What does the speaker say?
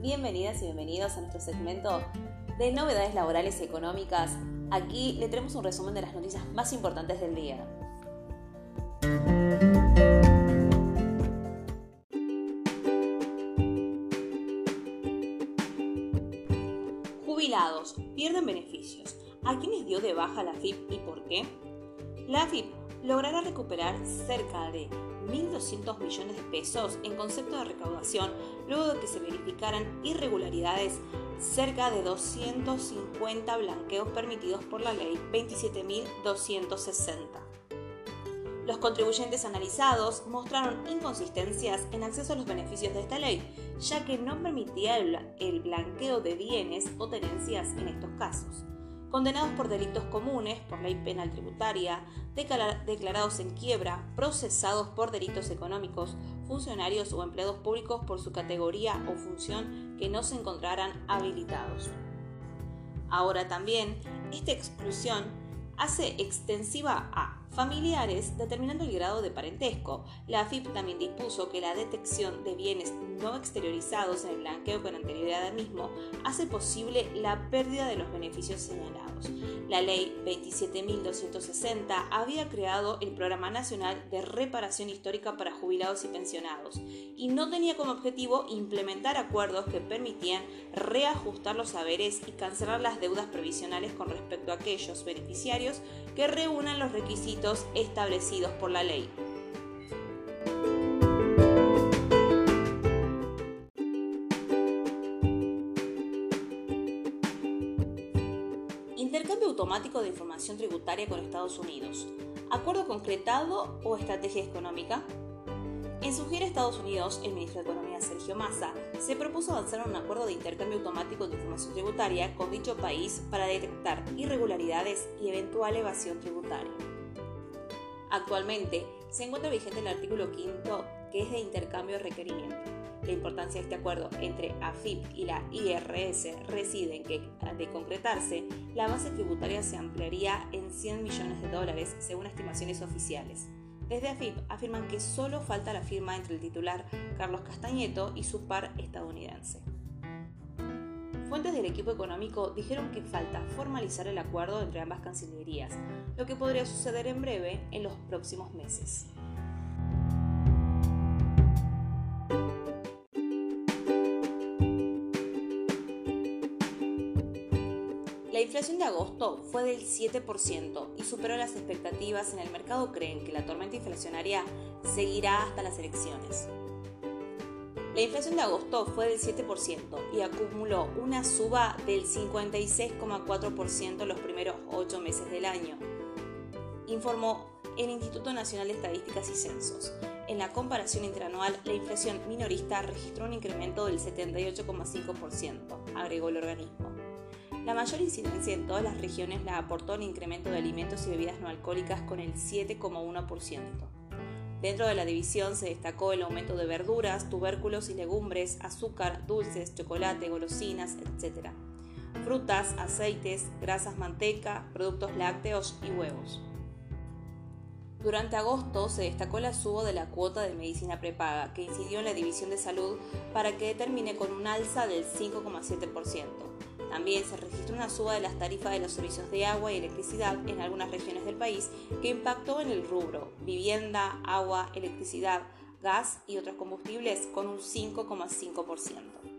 bienvenidas y bienvenidos a nuestro segmento de novedades laborales y económicas. Aquí le tenemos un resumen de las noticias más importantes del día. Jubilados pierden beneficios. ¿A quiénes dio de baja la FIP y por qué? La FIP logrará recuperar cerca de 1.200 millones de pesos en concepto de recaudación luego de que se verificaran irregularidades cerca de 250 blanqueos permitidos por la ley 27.260. Los contribuyentes analizados mostraron inconsistencias en acceso a los beneficios de esta ley, ya que no permitía el blanqueo de bienes o tenencias en estos casos condenados por delitos comunes, por ley penal tributaria, declarados en quiebra, procesados por delitos económicos, funcionarios o empleados públicos por su categoría o función que no se encontraran habilitados. Ahora también, esta exclusión hace extensiva a familiares determinando el grado de parentesco. La AFIP también dispuso que la detección de bienes no exteriorizados en el blanqueo con anterioridad al mismo hace posible la pérdida de los beneficios señalados. La ley 27.260 había creado el Programa Nacional de Reparación Histórica para Jubilados y Pensionados y no tenía como objetivo implementar acuerdos que permitían reajustar los saberes y cancelar las deudas previsionales con respecto a aquellos beneficiarios que reúnan los requisitos establecidos por la ley. Intercambio automático de información tributaria con Estados Unidos. ¿Acuerdo concretado o estrategia económica? En su gira a Estados Unidos, el ministro de Economía Sergio Massa se propuso avanzar en un acuerdo de intercambio automático de información tributaria con dicho país para detectar irregularidades y eventual evasión tributaria. Actualmente se encuentra vigente el artículo 5 que es de intercambio de requerimiento. La importancia de este acuerdo entre AFIP y la IRS reside en que, de concretarse, la base tributaria se ampliaría en 100 millones de dólares según estimaciones oficiales. Desde AFIP afirman que solo falta la firma entre el titular Carlos Castañeto y su par estadounidense. Fuentes del equipo económico dijeron que falta formalizar el acuerdo entre ambas cancillerías, lo que podría suceder en breve en los próximos meses. La inflación de agosto fue del 7% y superó las expectativas. En el mercado creen que la tormenta inflacionaria seguirá hasta las elecciones. La inflación de agosto fue del 7% y acumuló una suba del 56,4% en los primeros 8 meses del año, informó el Instituto Nacional de Estadísticas y Censos. En la comparación interanual, la inflación minorista registró un incremento del 78,5%, agregó el organismo. La mayor incidencia en todas las regiones la aportó el incremento de alimentos y bebidas no alcohólicas con el 7,1%. Dentro de la división se destacó el aumento de verduras, tubérculos y legumbres, azúcar, dulces, chocolate, golosinas, etc. Frutas, aceites, grasas, manteca, productos lácteos y huevos. Durante agosto se destacó la suba de la cuota de medicina prepaga, que incidió en la división de salud para que termine con un alza del 5,7%. También se registró una suba de las tarifas de los servicios de agua y electricidad en algunas regiones del país que impactó en el rubro vivienda, agua, electricidad, gas y otros combustibles con un 5,5%.